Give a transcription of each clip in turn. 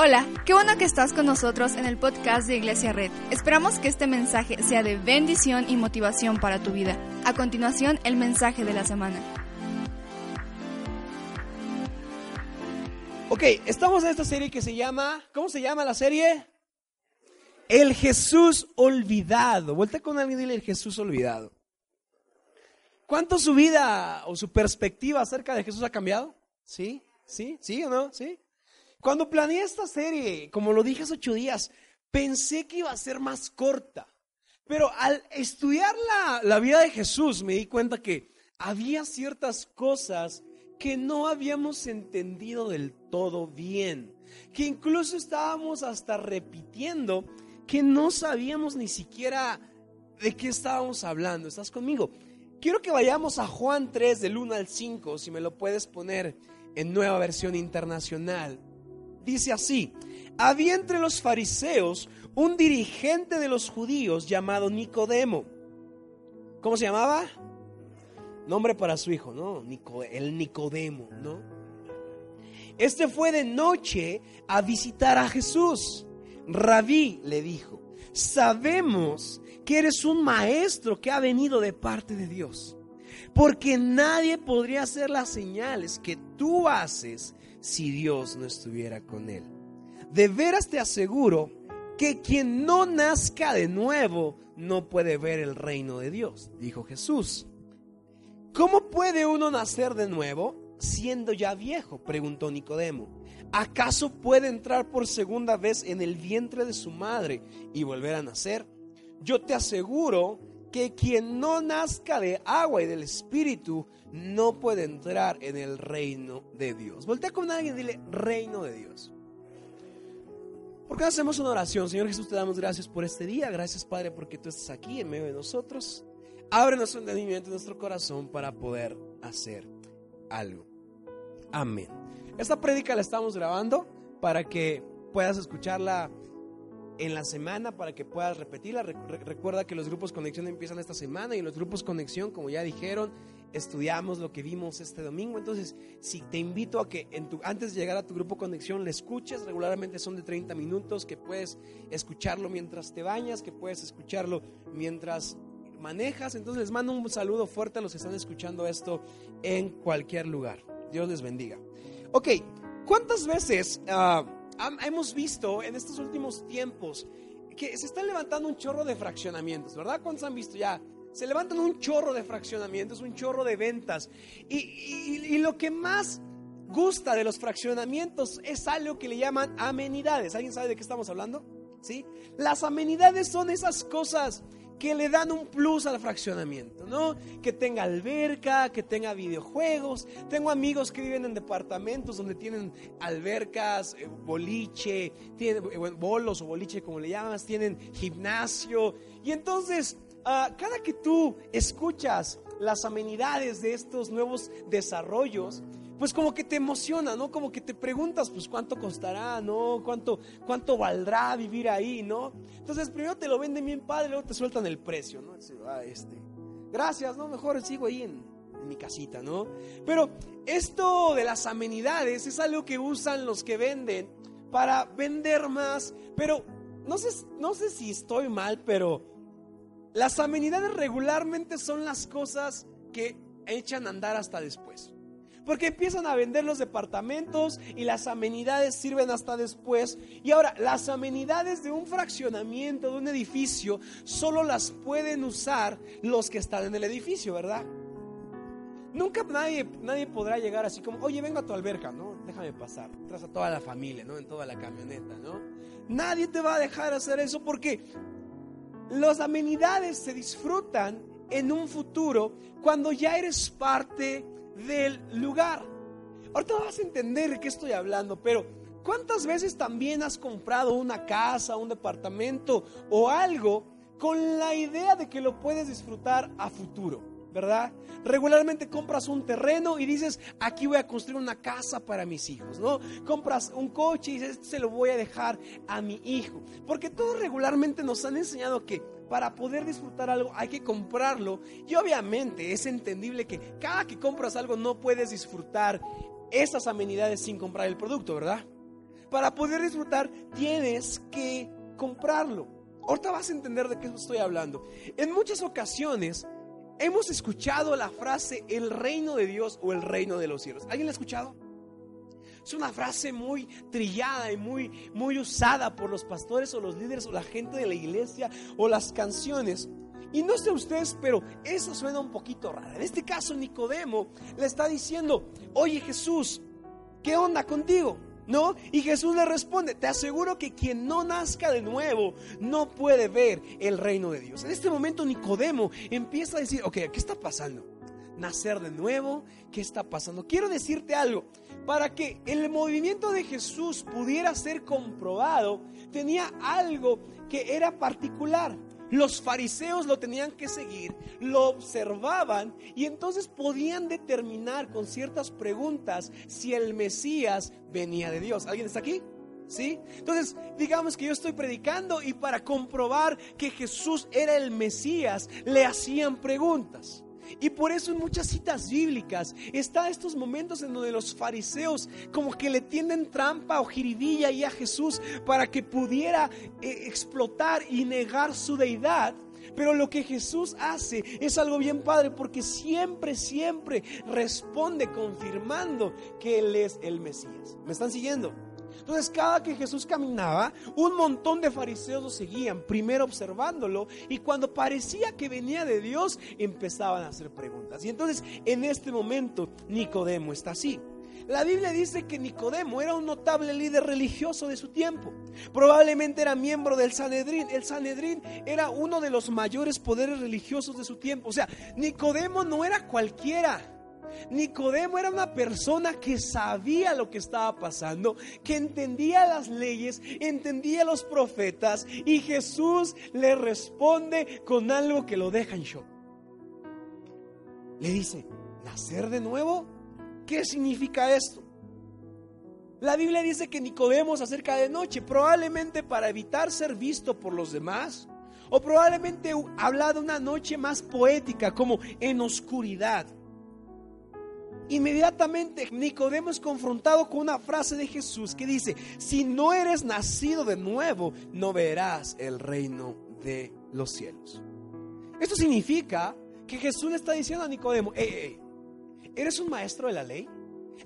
Hola, qué bueno que estás con nosotros en el podcast de Iglesia Red. Esperamos que este mensaje sea de bendición y motivación para tu vida. A continuación, el mensaje de la semana. Ok, estamos en esta serie que se llama, ¿cómo se llama la serie? El Jesús olvidado. Vuelta con alguien y dile el Jesús olvidado. ¿Cuánto su vida o su perspectiva acerca de Jesús ha cambiado? ¿Sí? ¿Sí? ¿Sí o no? ¿Sí? Cuando planeé esta serie, como lo dije hace ocho días, pensé que iba a ser más corta. Pero al estudiar la, la vida de Jesús me di cuenta que había ciertas cosas que no habíamos entendido del todo bien, que incluso estábamos hasta repitiendo que no sabíamos ni siquiera de qué estábamos hablando. ¿Estás conmigo? Quiero que vayamos a Juan 3 del 1 al 5, si me lo puedes poner en nueva versión internacional dice así, había entre los fariseos un dirigente de los judíos llamado Nicodemo. ¿Cómo se llamaba? Nombre para su hijo, ¿no? el Nicodemo, ¿no? Este fue de noche a visitar a Jesús. Rabí le dijo, sabemos que eres un maestro que ha venido de parte de Dios, porque nadie podría hacer las señales que tú haces si Dios no estuviera con él. De veras te aseguro que quien no nazca de nuevo no puede ver el reino de Dios, dijo Jesús. ¿Cómo puede uno nacer de nuevo siendo ya viejo? preguntó Nicodemo. ¿Acaso puede entrar por segunda vez en el vientre de su madre y volver a nacer? Yo te aseguro que quien no nazca de agua y del Espíritu no puede entrar en el reino de Dios. Voltea con alguien y dile, reino de Dios. ¿Por qué hacemos una oración? Señor Jesús, te damos gracias por este día. Gracias, Padre, porque tú estás aquí en medio de nosotros. Abre nuestro entendimiento, nuestro corazón para poder hacer algo. Amén. Esta prédica la estamos grabando para que puedas escucharla en la semana para que puedas repetirla. Recuerda que los grupos conexión empiezan esta semana y los grupos conexión, como ya dijeron, estudiamos lo que vimos este domingo. Entonces, si te invito a que antes de llegar a tu grupo conexión le escuches, regularmente son de 30 minutos, que puedes escucharlo mientras te bañas, que puedes escucharlo mientras manejas. Entonces, les mando un saludo fuerte a los que están escuchando esto en cualquier lugar. Dios les bendiga. Ok, ¿cuántas veces... Ah, hemos visto en estos últimos tiempos que se están levantando un chorro de fraccionamientos, ¿verdad? ¿Cuántos han visto ya? Se levantan un chorro de fraccionamientos, un chorro de ventas. Y, lo que más gusta de los fraccionamientos es algo que le llaman amenidades. ¿Alguien sabe de qué estamos hablando? ¿Sí? Las amenidades son esas cosas que le dan un plus al fraccionamiento, ¿no? Que tenga alberca, que tenga videojuegos. Tengo amigos que viven en departamentos donde tienen albercas, eh, boliche, eh, bolos o boliche como le llamas, tienen gimnasio. Y entonces, ah, cada que tú escuchas las amenidades de estos nuevos desarrollos, pues como que te emociona, ¿no? Como que te preguntas, pues cuánto costará, ¿no? ¿Cuánto, cuánto valdrá vivir ahí, ¿no? Entonces primero te lo venden bien padre, luego te sueltan el precio, ¿no? Ah, este, gracias, ¿no? Mejor sigo ahí en, en mi casita, ¿no? Pero esto de las amenidades es algo que usan los que venden para vender más, pero no sé, no sé si estoy mal, pero las amenidades regularmente son las cosas que echan a andar hasta después. Porque empiezan a vender los departamentos y las amenidades sirven hasta después. Y ahora, las amenidades de un fraccionamiento, de un edificio, solo las pueden usar los que están en el edificio, ¿verdad? Nunca nadie, nadie podrá llegar así como, oye, vengo a tu alberca, ¿no? Déjame pasar. Tras a toda la familia, ¿no? En toda la camioneta, ¿no? Nadie te va a dejar hacer eso porque las amenidades se disfrutan en un futuro cuando ya eres parte del lugar. Ahorita vas a entender de qué estoy hablando, pero ¿cuántas veces también has comprado una casa, un departamento o algo con la idea de que lo puedes disfrutar a futuro? ¿Verdad? Regularmente compras un terreno y dices, aquí voy a construir una casa para mis hijos, ¿no? Compras un coche y dices, este se lo voy a dejar a mi hijo. Porque todos regularmente nos han enseñado que para poder disfrutar algo hay que comprarlo. Y obviamente es entendible que cada que compras algo no puedes disfrutar esas amenidades sin comprar el producto, ¿verdad? para poder disfrutar tienes que comprarlo. Ahorita vas a entender de qué estoy hablando. En muchas ocasiones hemos escuchado la frase el reino de Dios o el reino de los cielos. ¿Alguien la ha escuchado? Es una frase muy trillada y muy, muy usada por los pastores o los líderes o la gente de la iglesia o las canciones. Y no sé ustedes, pero eso suena un poquito raro. En este caso, Nicodemo le está diciendo, oye Jesús, ¿qué onda contigo? ¿No? Y Jesús le responde, te aseguro que quien no nazca de nuevo no puede ver el reino de Dios. En este momento Nicodemo empieza a decir, ok, ¿qué está pasando? Nacer de nuevo, ¿qué está pasando? Quiero decirte algo, para que el movimiento de Jesús pudiera ser comprobado, tenía algo que era particular. Los fariseos lo tenían que seguir, lo observaban y entonces podían determinar con ciertas preguntas si el Mesías venía de Dios. ¿Alguien está aquí? ¿Sí? Entonces, digamos que yo estoy predicando y para comprobar que Jesús era el Mesías, le hacían preguntas. Y por eso en muchas citas bíblicas está estos momentos en donde los fariseos como que le tienden trampa o jiribilla ahí a Jesús para que pudiera eh, explotar y negar su deidad. Pero lo que Jesús hace es algo bien padre porque siempre, siempre responde confirmando que Él es el Mesías. ¿Me están siguiendo? Entonces cada que Jesús caminaba, un montón de fariseos lo seguían, primero observándolo, y cuando parecía que venía de Dios, empezaban a hacer preguntas. Y entonces en este momento Nicodemo está así. La Biblia dice que Nicodemo era un notable líder religioso de su tiempo. Probablemente era miembro del Sanedrín. El Sanedrín era uno de los mayores poderes religiosos de su tiempo. O sea, Nicodemo no era cualquiera. Nicodemo era una persona que sabía lo que estaba pasando, que entendía las leyes, entendía los profetas y Jesús le responde con algo que lo deja en shock. Le dice, ¿nacer de nuevo? ¿Qué significa esto? La Biblia dice que Nicodemo se acerca de noche, probablemente para evitar ser visto por los demás, o probablemente habla de una noche más poética, como en oscuridad. Inmediatamente Nicodemo es confrontado con una frase de Jesús que dice, si no eres nacido de nuevo, no verás el reino de los cielos. Esto significa que Jesús le está diciendo a Nicodemo, ¿eres un maestro de la ley?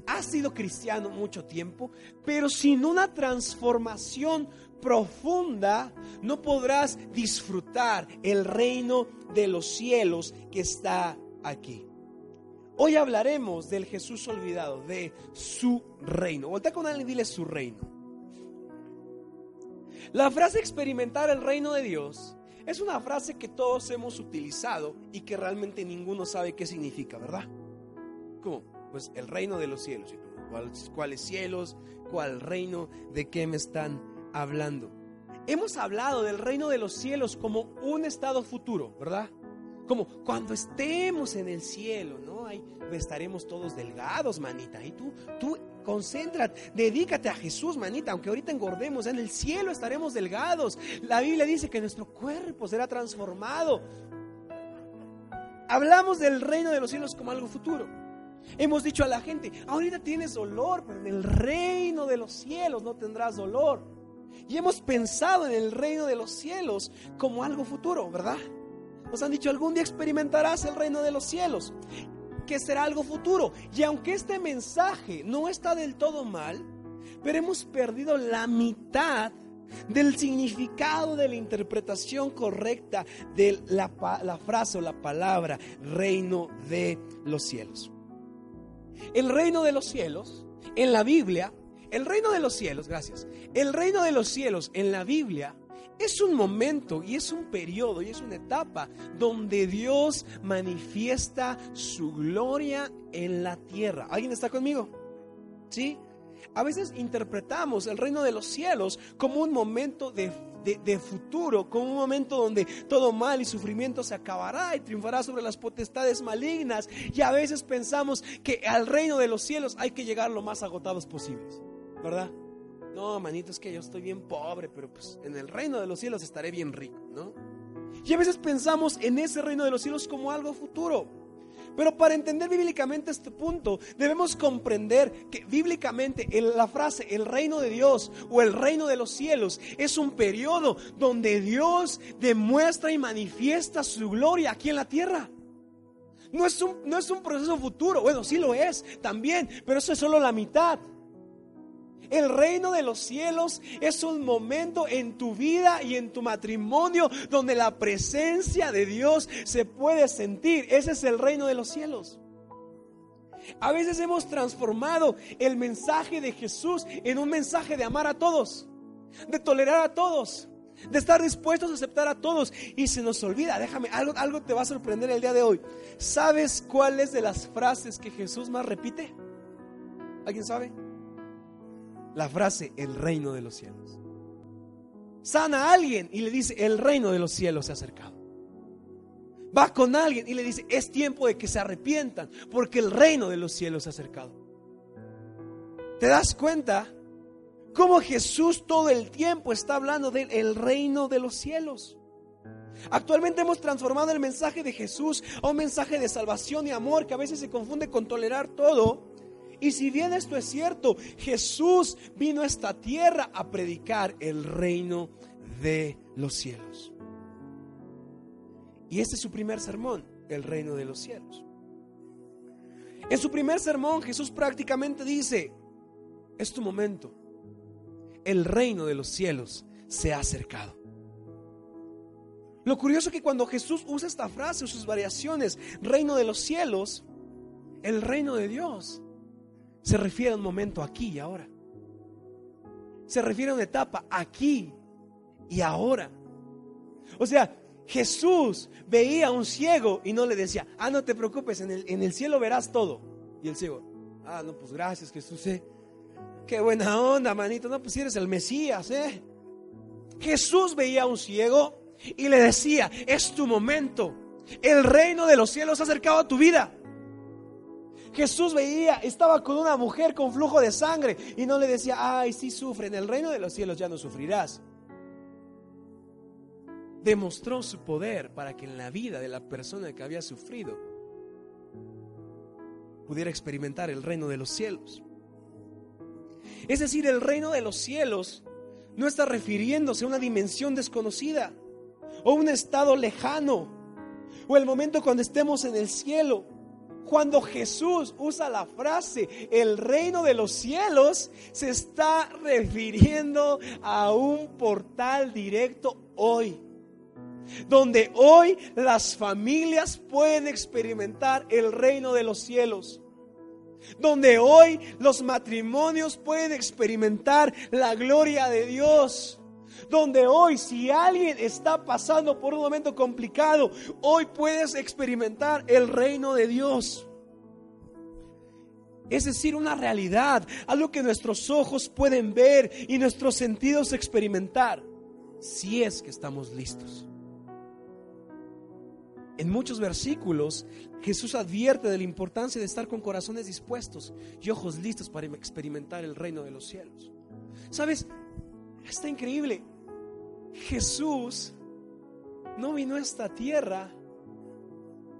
Has sido cristiano mucho tiempo, pero sin una transformación profunda no podrás disfrutar el reino de los cielos que está aquí. Hoy hablaremos del Jesús olvidado, de su reino. Voltea con alguien y dile su reino. La frase experimentar el reino de Dios es una frase que todos hemos utilizado y que realmente ninguno sabe qué significa, ¿verdad? ¿Cómo? Pues el reino de los cielos. ¿Cuáles cielos? ¿Cuál reino? ¿De qué me están hablando? Hemos hablado del reino de los cielos como un estado futuro, ¿verdad? Como cuando estemos en el cielo, ¿no? Ahí estaremos todos delgados, manita. Y tú, tú concéntrate, dedícate a Jesús, manita. Aunque ahorita engordemos, en el cielo estaremos delgados. La Biblia dice que nuestro cuerpo será transformado. Hablamos del reino de los cielos como algo futuro. Hemos dicho a la gente, ahorita tienes dolor, pero en el reino de los cielos no tendrás dolor. Y hemos pensado en el reino de los cielos como algo futuro, ¿verdad? Nos han dicho, algún día experimentarás el reino de los cielos, que será algo futuro. Y aunque este mensaje no está del todo mal, pero hemos perdido la mitad del significado de la interpretación correcta de la, la, frase o la palabra reino de los cielos. El reino de los cielos, en la Biblia, el reino de los cielos, gracias, el reino de los cielos en la Biblia es un momento y es un periodo y es una etapa donde Dios manifiesta su gloria en la tierra. ¿Alguien está conmigo? ¿Sí? A veces interpretamos el reino de los cielos como un momento de, de, futuro, como un momento donde todo mal y sufrimiento se acabará y triunfará sobre las potestades malignas. Y a veces pensamos que al reino de los cielos hay que llegar lo más agotados posibles, ¿verdad? No, manito, es que yo estoy bien pobre, pero pues en el reino de los cielos estaré bien rico, ¿no? Y a veces pensamos en ese reino de los cielos como algo futuro. Pero para entender bíblicamente este punto, debemos comprender que bíblicamente la frase el reino de Dios o el reino de los cielos es un periodo donde Dios demuestra y manifiesta su gloria aquí en la tierra. No es un, no es un proceso futuro, bueno, sí lo es también, pero eso es solo la mitad. El reino de los cielos es un momento en tu vida y en tu matrimonio donde la presencia de Dios se puede sentir. Ese es el reino de los cielos. A veces hemos transformado el mensaje de Jesús en un mensaje de amar a todos, de tolerar a todos, de estar dispuestos a aceptar a todos. Y se nos olvida, déjame, algo, algo te va a sorprender el día de hoy. ¿Sabes cuáles de las frases que Jesús más repite? ¿Alguien sabe? La frase el reino de los cielos. Sana a alguien y le dice el reino de los cielos se ha acercado. Va con alguien y le dice es tiempo de que se arrepientan porque el reino de los cielos se ha acercado. ¿Te das cuenta cómo Jesús todo el tiempo está hablando del reino de los cielos? Actualmente hemos transformado el mensaje de Jesús a un mensaje de salvación y amor que a veces se confunde con tolerar todo y si bien esto es cierto, Jesús vino a esta tierra a predicar el reino de los cielos. Y este es su primer sermón, el reino de los cielos. En su primer sermón Jesús prácticamente dice, es tu momento, el reino de los cielos se ha acercado. Lo curioso es que cuando Jesús usa esta frase o sus variaciones, reino de los cielos, el reino de Dios se refiere a un momento aquí y ahora. Se refiere a una etapa aquí y ahora. O sea, Jesús veía a un ciego y no le decía, ah, no te preocupes, en el, en el cielo verás todo. Y el ciego, ah, no, pues gracias Jesús, eh. Qué buena onda, manito, no, pues eres el Mesías, eh. Jesús veía a un ciego y le decía, es tu momento. El reino de los cielos ha acercado a tu vida. Jesús veía, estaba con una mujer con flujo de sangre y no le decía, ay, sí sufre, en el reino de los cielos ya no sufrirás. Demostró su poder para que en la vida de la persona que había sufrido pudiera experimentar el reino de los cielos. Es decir, el reino de los cielos no está refiriéndose a una dimensión desconocida o un estado lejano o el momento cuando estemos en el cielo. Cuando Jesús usa la frase el reino de los cielos, se está refiriendo a un portal directo hoy. Donde hoy las familias pueden experimentar el reino de los cielos donde hoy los matrimonios pueden experimentar la gloria de Dios. Donde hoy si alguien está pasando por un momento complicado, hoy puedes experimentar el reino de Dios. Es decir, una realidad, algo que nuestros ojos pueden ver y nuestros sentidos experimentar, si es que estamos listos. En muchos versículos Jesús advierte de la importancia de estar con corazones dispuestos y ojos listos para experimentar el reino de los cielos. ¿Sabes? Está increíble. Jesús no vino a esta tierra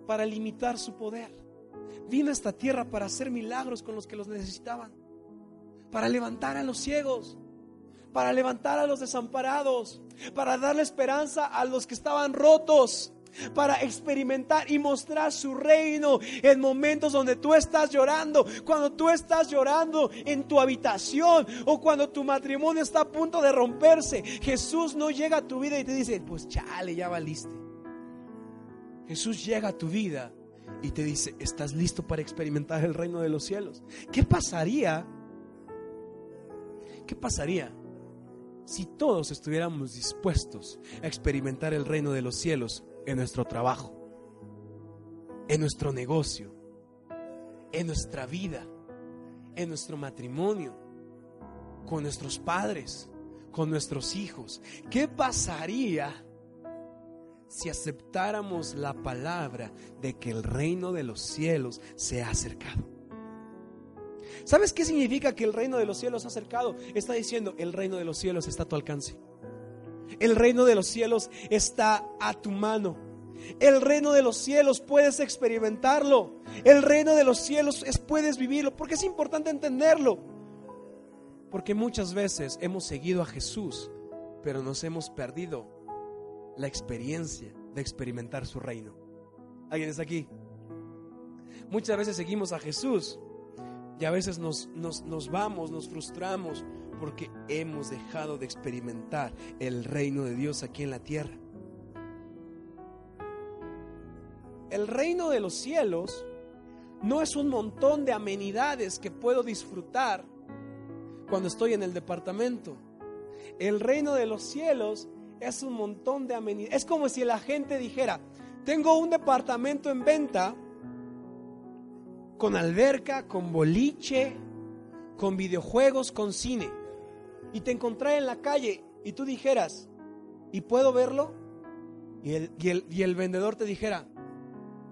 para limitar su poder. Vino a esta tierra para hacer milagros con los que los necesitaban. Para levantar a los ciegos. Para levantar a los desamparados. Para darle esperanza a los que estaban rotos para experimentar y mostrar su reino en momentos donde tú estás llorando, cuando tú estás llorando en tu habitación o cuando tu matrimonio está a punto de romperse. Jesús no llega a tu vida y te dice, pues chale, ya valiste. Jesús llega a tu vida y te dice, ¿estás listo para experimentar el reino de los cielos? ¿Qué pasaría? ¿Qué pasaría si todos estuviéramos dispuestos a experimentar el reino de los cielos en nuestro trabajo, en nuestro negocio, en nuestra vida, en nuestro matrimonio, con nuestros padres, con nuestros hijos. ¿Qué pasaría si aceptáramos la palabra de que el reino de los cielos se ha acercado? ¿Sabes qué significa que el reino de los cielos ha acercado? Está diciendo, el reino de los cielos está a tu alcance. El reino de los cielos está a tu mano. El reino de los cielos puedes experimentarlo. El reino de los cielos es, puedes vivirlo. Porque es importante entenderlo. Porque muchas veces hemos seguido a Jesús, pero nos hemos perdido la experiencia de experimentar su reino. ¿Alguien está aquí? Muchas veces seguimos a Jesús y a veces nos, nos, vamos, nos frustramos porque hemos dejado de experimentar el reino de Dios aquí en la tierra. El reino de los cielos no es un montón de amenidades que puedo disfrutar cuando estoy en el departamento. El reino de los cielos es un montón de amenidades. Es como si la gente dijera, tengo un departamento en venta con alberca, con boliche, con videojuegos, con cine. Y te encontré en la calle y tú dijeras, ¿y puedo verlo? Y el, y el, y el vendedor te dijera,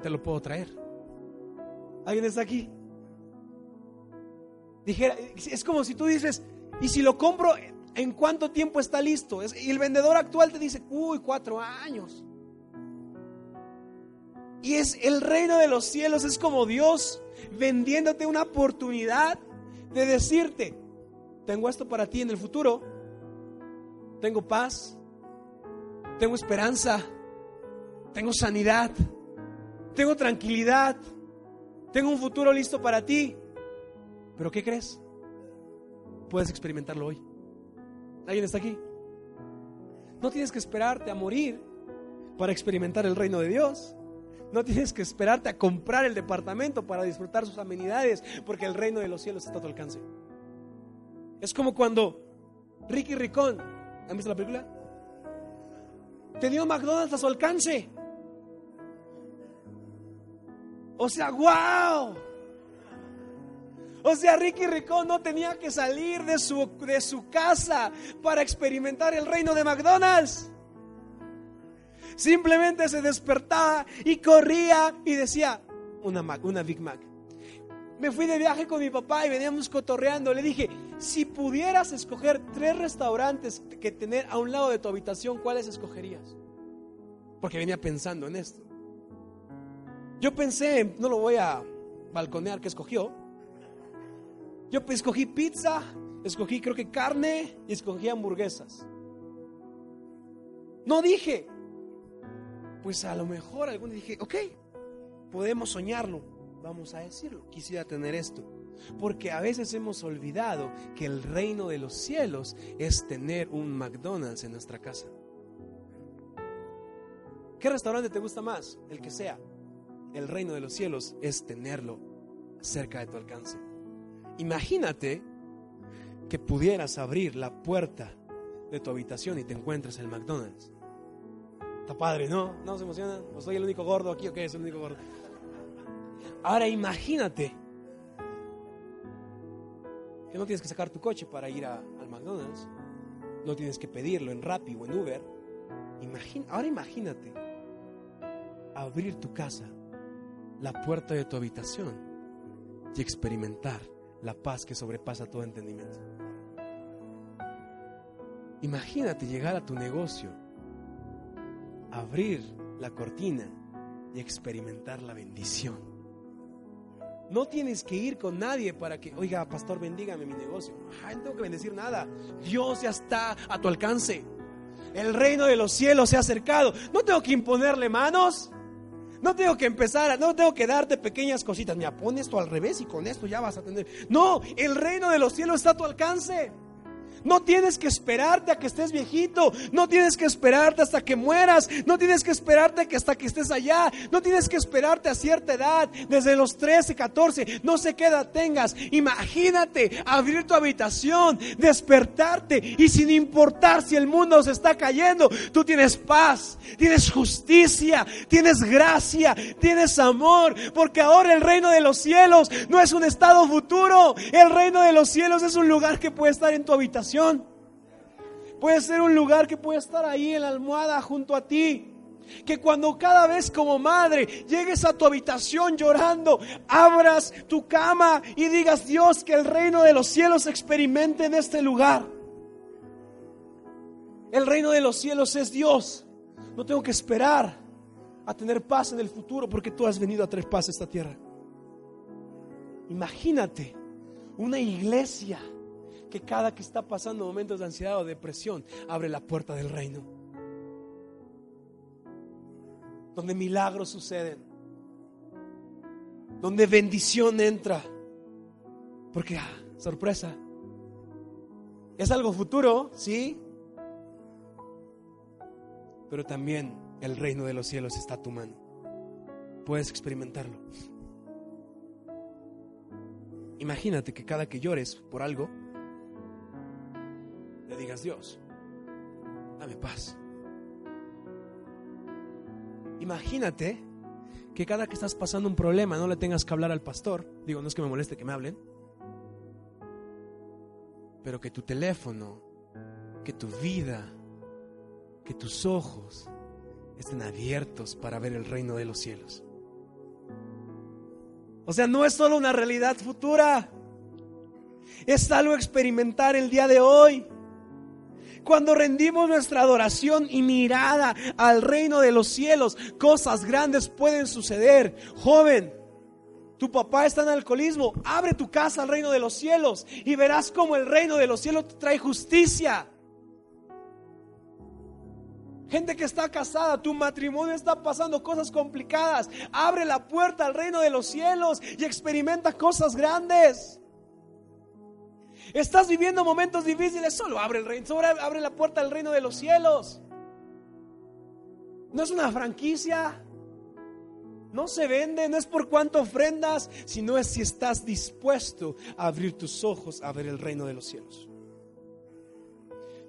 te lo puedo traer. ¿Alguien está aquí? Dijera, es como si tú dices, ¿y si lo compro, en cuánto tiempo está listo? Y el vendedor actual te dice, uy, cuatro años. Y es el reino de los cielos, es como Dios vendiéndote una oportunidad de decirte, tengo esto para ti en el futuro, tengo paz, tengo esperanza, tengo sanidad, tengo tranquilidad, tengo un futuro listo para ti. Pero ¿qué crees? Puedes experimentarlo hoy. ¿Alguien está aquí? No tienes que esperarte a morir para experimentar el reino de Dios. No tienes que esperarte a comprar el departamento para disfrutar sus amenidades, porque el reino de los cielos está a tu alcance. Es como cuando Ricky Ricón, ¿han visto la película? Tenía McDonald's a su alcance. O sea, wow. O sea, Ricky Ricón no tenía que salir de su, de su casa para experimentar el reino de McDonald's. Simplemente se despertaba y corría y decía, una Mac, una Big Mac. Me fui de viaje con mi papá y veníamos cotorreando. Le dije, si pudieras escoger tres restaurantes que tener a un lado de tu habitación, ¿cuáles escogerías? Porque venía pensando en esto. Yo pensé, no lo voy a balconear que escogió. Yo escogí pizza, escogí creo que carne y escogí hamburguesas. No dije, pues a lo mejor algunos dije, ok, podemos soñarlo, vamos a decirlo, quisiera tener esto. Porque a veces hemos olvidado que el reino de los cielos es tener un McDonald's en nuestra casa. ¿Qué restaurante te gusta más? El que sea. El reino de los cielos es tenerlo cerca de tu alcance. Imagínate que pudieras abrir la puerta de tu habitación y te encuentres el McDonald's padre, ¿no? ¿No se emociona? ¿O soy el único gordo aquí o qué es el único gordo? Ahora imagínate que no tienes que sacar tu coche para ir al McDonald's, no tienes que pedirlo en Rappi o en Uber. ahora imagínate abrir tu casa, la puerta de tu habitación y experimentar la paz que sobrepasa todo entendimiento. Imagínate llegar a tu negocio abrir la cortina y experimentar la bendición. No tienes que ir con nadie para que, oiga, pastor, bendígame mi negocio. no tengo que bendecir nada. Dios ya está a tu alcance. El reino de los cielos se ha acercado. No tengo que imponerle manos. No tengo que empezar, no tengo que darte pequeñas cositas. Mira, pon esto al revés y con esto ya vas a tener. No, el reino de los cielos está a tu alcance. No tienes que esperarte a que estés viejito. No tienes que esperarte hasta que mueras. No tienes que esperarte hasta que estés allá. No tienes que esperarte a cierta edad. Desde los 13, 14. No sé qué edad tengas. Imagínate abrir tu habitación, despertarte. Y sin importar si el mundo se está cayendo, tú tienes paz, tienes justicia, tienes gracia, tienes amor. Porque ahora el reino de los cielos no es un estado futuro. El reino de los cielos es un lugar que puede estar en tu habitación Puede ser un lugar que puede estar ahí en la almohada junto a ti. Que cuando cada vez como madre llegues a tu habitación llorando, abras tu cama y digas, Dios, que el reino de los cielos experimente en este lugar. El reino de los cielos es Dios. No tengo que esperar a tener paz en el futuro porque tú has venido a traer paz a esta tierra. Imagínate una iglesia que cada que está pasando momentos de ansiedad o depresión abre la puerta del reino. Donde milagros suceden. Donde bendición entra. Porque, ah, sorpresa. Es algo futuro, sí. Pero también el reino de los cielos está a tu mano. Puedes experimentarlo. Imagínate que cada que llores por algo, digas, Dios, dame paz. Imagínate que cada que estás pasando un problema no le tengas que hablar al pastor. Digo, no es que me moleste que me hablen. Pero que tu teléfono, que tu vida, que tus ojos estén abiertos para ver el reino de los cielos. O sea, no es solo una realidad futura, es algo experimentar el día de hoy. Cuando rendimos nuestra adoración y mirada al reino de los cielos, cosas grandes pueden suceder. Joven, tu papá está en alcoholismo, abre tu casa al reino de los cielos y verás cómo el reino de los cielos te trae justicia. Gente que está casada, tu matrimonio está pasando cosas complicadas. Abre la puerta al reino de los cielos y experimenta cosas grandes. Estás viviendo momentos difíciles, solo abre el reino, abre la puerta al reino de los cielos. No es una franquicia. No se vende, no es por cuánto ofrendas, sino es si estás dispuesto a abrir tus ojos a ver el reino de los cielos.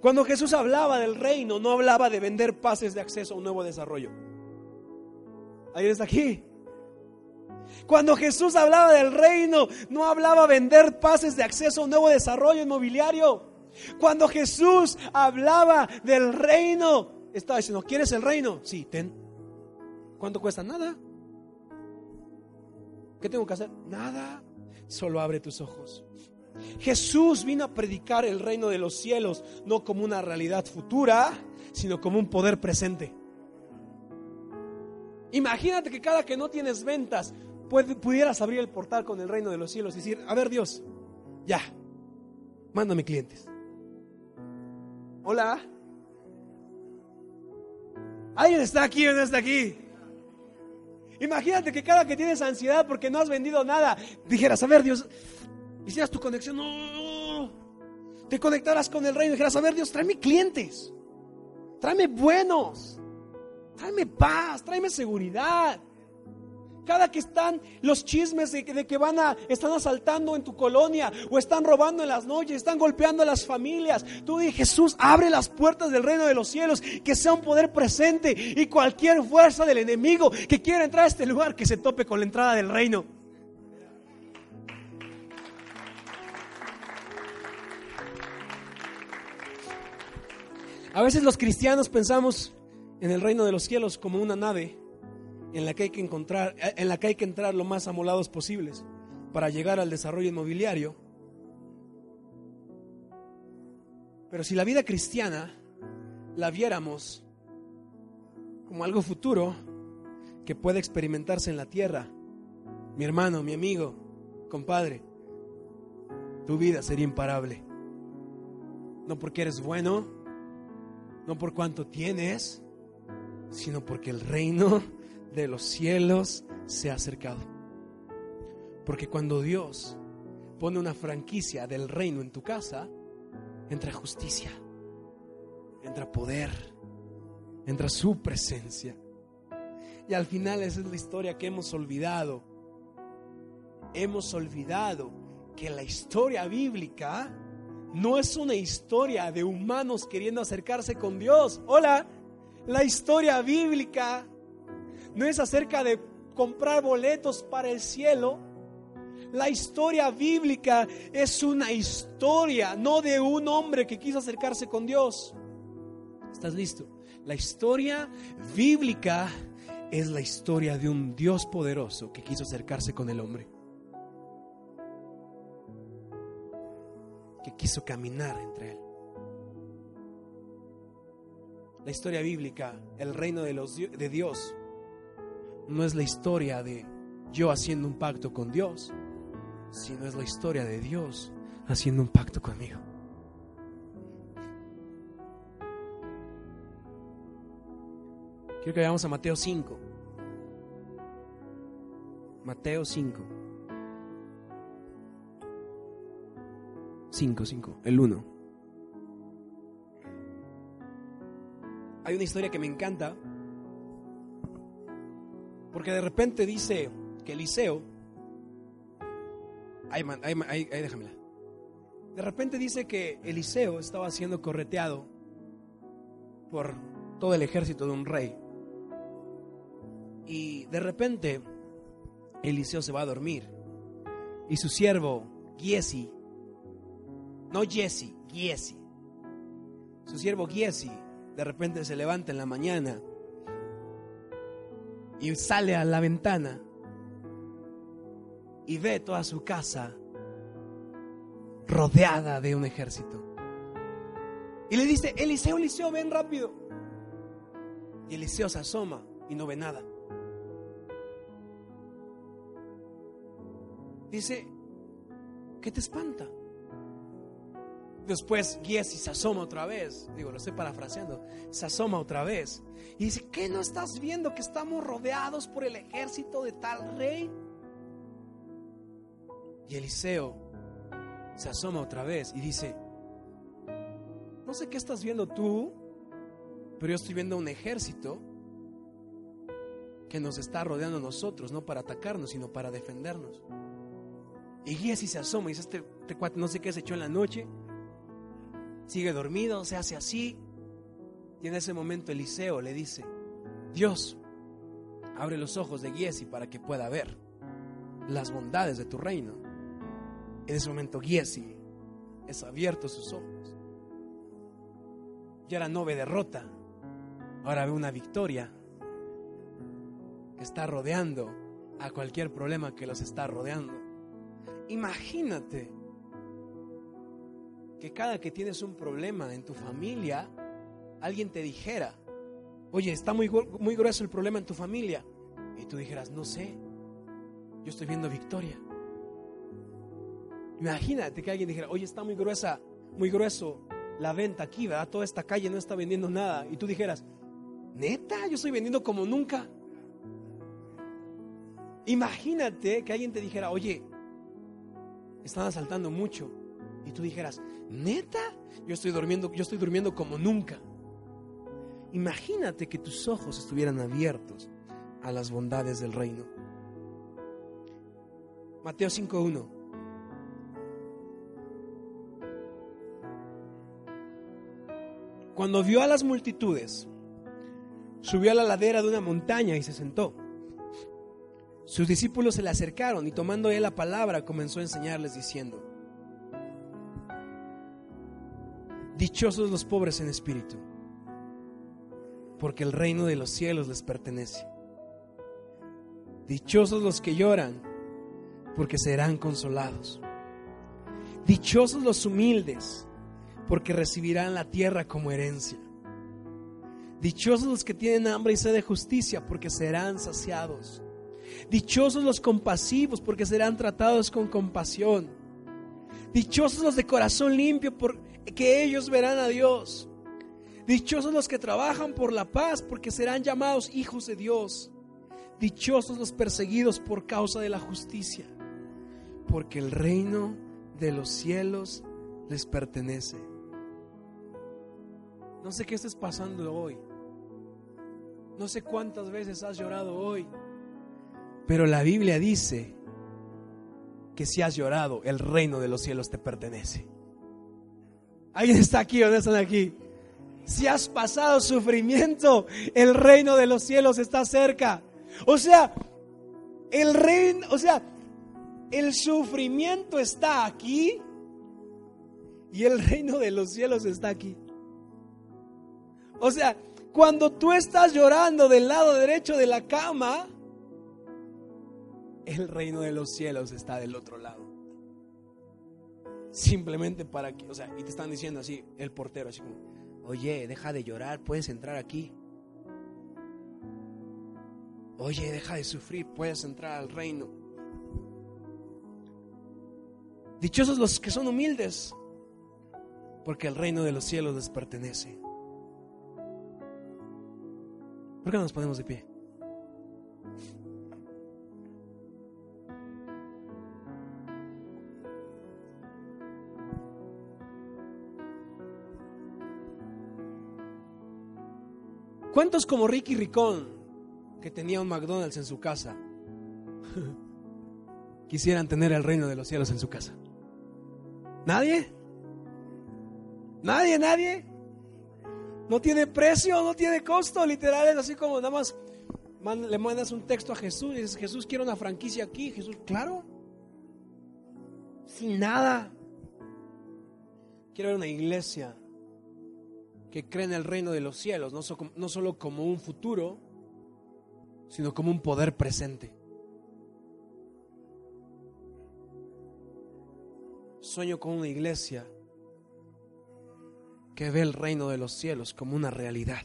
Cuando Jesús hablaba del reino, no hablaba de vender pases de acceso a un nuevo desarrollo. ¿Alguien está aquí? Cuando Jesús hablaba del reino, no hablaba vender pases de acceso a un nuevo desarrollo inmobiliario. Cuando Jesús hablaba del reino, estaba diciendo, ¿quieres el reino? Sí, ten. ¿Cuánto cuesta? Nada. ¿Qué tengo que hacer? Nada. Solo abre tus ojos. Jesús vino a predicar el reino de los cielos, no como una realidad futura, sino como un poder presente. Imagínate que cada que no tienes ventas, pudieras abrir el portal con el reino de los cielos y decir, a ver Dios, ya, mándame clientes. Hola. ¿Alguien está aquí o no está aquí? Imagínate que cada que tienes ansiedad porque no has vendido nada, dijeras, a ver Dios, hicieras tu conexión, no, te conectaras con el reino dijeras, a ver Dios, tráeme clientes, tráeme buenos, tráeme paz, tráeme seguridad. Cada que están los chismes de, que van a, están asaltando en tu colonia o están robando en las noches, están golpeando a las familias. Tú di Jesús, abre las puertas del reino de los cielos, que sea un poder presente y cualquier fuerza del enemigo que quiera entrar a este lugar, que se tope con la entrada del reino. A veces los cristianos pensamos en el reino de los cielos como una nave en la que hay que encontrar, en la que hay que entrar lo más amolados posibles para llegar al desarrollo inmobiliario. Pero si la vida cristiana la viéramos como algo futuro que puede experimentarse en la tierra, mi hermano, mi amigo, compadre, tu vida sería imparable. No porque eres bueno, no por cuánto tienes, sino porque el reino de los cielos se ha acercado. Porque cuando Dios pone una franquicia del reino en tu casa, entra justicia, entra poder, entra su presencia. Y al final esa es la historia que hemos olvidado. Hemos olvidado que la historia bíblica no es una historia de humanos queriendo acercarse con Dios. Hola, la historia bíblica no es acerca de comprar boletos para el cielo. La historia bíblica es una historia, no de un hombre que quiso acercarse con Dios. ¿Estás listo? La historia bíblica es la historia de un Dios poderoso que quiso acercarse con el hombre. Que quiso caminar entre él. La historia bíblica, el reino de, los, de Dios, no es la historia de yo haciendo un pacto con Dios, sino es la historia de Dios haciendo un pacto conmigo. Quiero que vayamos a Mateo 5. Mateo 5. 5, 5, el 1. Hay una historia que me encanta porque de repente dice que Eliseo, ahí, ahí, ahí, ahí déjamela. De repente dice que Eliseo estaba siendo correteado por todo el ejército de un rey. Y de repente Eliseo se va a dormir. Y su siervo, Giesi, no Jesse, Giesi, su siervo Giesi, de repente se levanta en la mañana y sale a la ventana y ve toda su casa rodeada de un ejército. Y le dice, Eliseo, Eliseo, ven rápido. Y Eliseo se asoma y no ve nada. Dice, ¿qué te espanta? Después Giesi se asoma otra vez, digo, lo estoy parafraseando, se asoma otra vez y dice, ¿qué no estás viendo que estamos rodeados por el ejército de tal rey? Y Eliseo se asoma otra vez y dice, no sé qué estás viendo tú, pero yo estoy viendo un ejército que nos está rodeando a nosotros, no para atacarnos, sino para defendernos. Y Giesi se asoma y dice, este, este cuate no sé qué se echó en la noche, sigue dormido, se hace así. Y en ese momento Eliseo le dice, Dios, abre los ojos de Giesi para que pueda ver las bondades de tu reino. En ese momento Giesi es abierto sus ojos. Y ahora no ve derrota, ahora ve una victoria que está rodeando a cualquier problema que los está rodeando. Imagínate que cada que tienes un problema en tu familia, alguien te dijera, oye, está muy, muy grueso el problema en tu familia. Y tú dijeras, no sé, yo estoy viendo victoria. Imagínate que alguien dijera, oye, está muy gruesa, muy grueso la venta aquí, ¿verdad? Toda esta calle no está vendiendo nada. Y tú dijeras, neta, yo estoy vendiendo como nunca. Imagínate que alguien te dijera, oye, están asaltando mucho. Y tú dijeras, neta, yo estoy durmiendo, yo estoy durmiendo como nunca. Imagínate que tus ojos estuvieran abiertos a las bondades del reino. Mateo 5.1. Cuando vio a las multitudes, subió a la ladera de una montaña y se sentó. Sus discípulos se le acercaron y tomando él la palabra comenzó a enseñarles diciendo, Dichosos los pobres en espíritu, porque el reino de los cielos les pertenece. Dichosos los que lloran, porque serán consolados. Dichosos los humildes, porque recibirán la tierra como herencia. Dichosos los que tienen hambre y sed de justicia, porque serán saciados. Dichosos los compasivos, porque serán tratados con compasión. Dichosos los de corazón limpio, porque ellos verán a Dios. Dichosos los que trabajan por la paz, porque serán llamados hijos de Dios. Dichosos los perseguidos por causa de la justicia, porque el reino de los cielos les pertenece. No sé qué estés pasando hoy. No sé cuántas veces has llorado hoy. Pero la Biblia dice que si has llorado, el reino de los cielos te pertenece. ¿Alguien está aquí o no están aquí? Si has pasado sufrimiento, el reino de los cielos está cerca. O sea, el reino, o sea, el sufrimiento está aquí y el reino de los cielos está aquí. O sea, cuando tú estás llorando del lado derecho de la cama, el reino de los cielos está del otro lado. Simplemente para que, o sea, y te están diciendo así, el portero, así como, oye, deja de llorar, puedes entrar aquí. Oye, deja de sufrir, puedes entrar al reino. Dichosos los que son humildes, porque el reino de los cielos les pertenece. ¿Por qué no nos ponemos de pie? ¿Cuántos como Ricky Ricón, que tenía un McDonald's en su casa, quisieran tener el reino de los cielos en su casa? ¿Nadie? ¿Nadie? ¿Nadie? No tiene precio, no tiene costo, literal, es así como nada más le mandas un texto a Jesús y dices, Jesús quiere una franquicia aquí, Jesús, claro, sin nada. Quiero ver una iglesia que cree en el reino de los cielos, no, no solo como un futuro, sino como un poder presente. Sueño con una iglesia que ve el reino de los cielos como una realidad.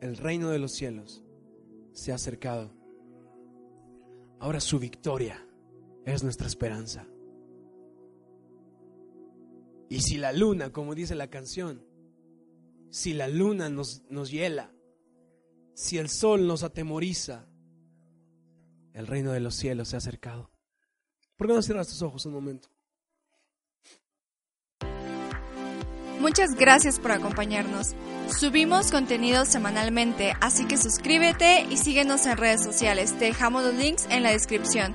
El reino de los cielos se ha acercado. Ahora su victoria es nuestra esperanza. Y si la luna, como dice la canción, si la luna nos, nos hiela, si el sol nos atemoriza, el reino de los cielos se ha acercado. ¿Por qué no cierras tus ojos un momento? Muchas gracias por acompañarnos. Subimos contenido semanalmente, así que suscríbete y síguenos en redes sociales. Te dejamos los links en la descripción.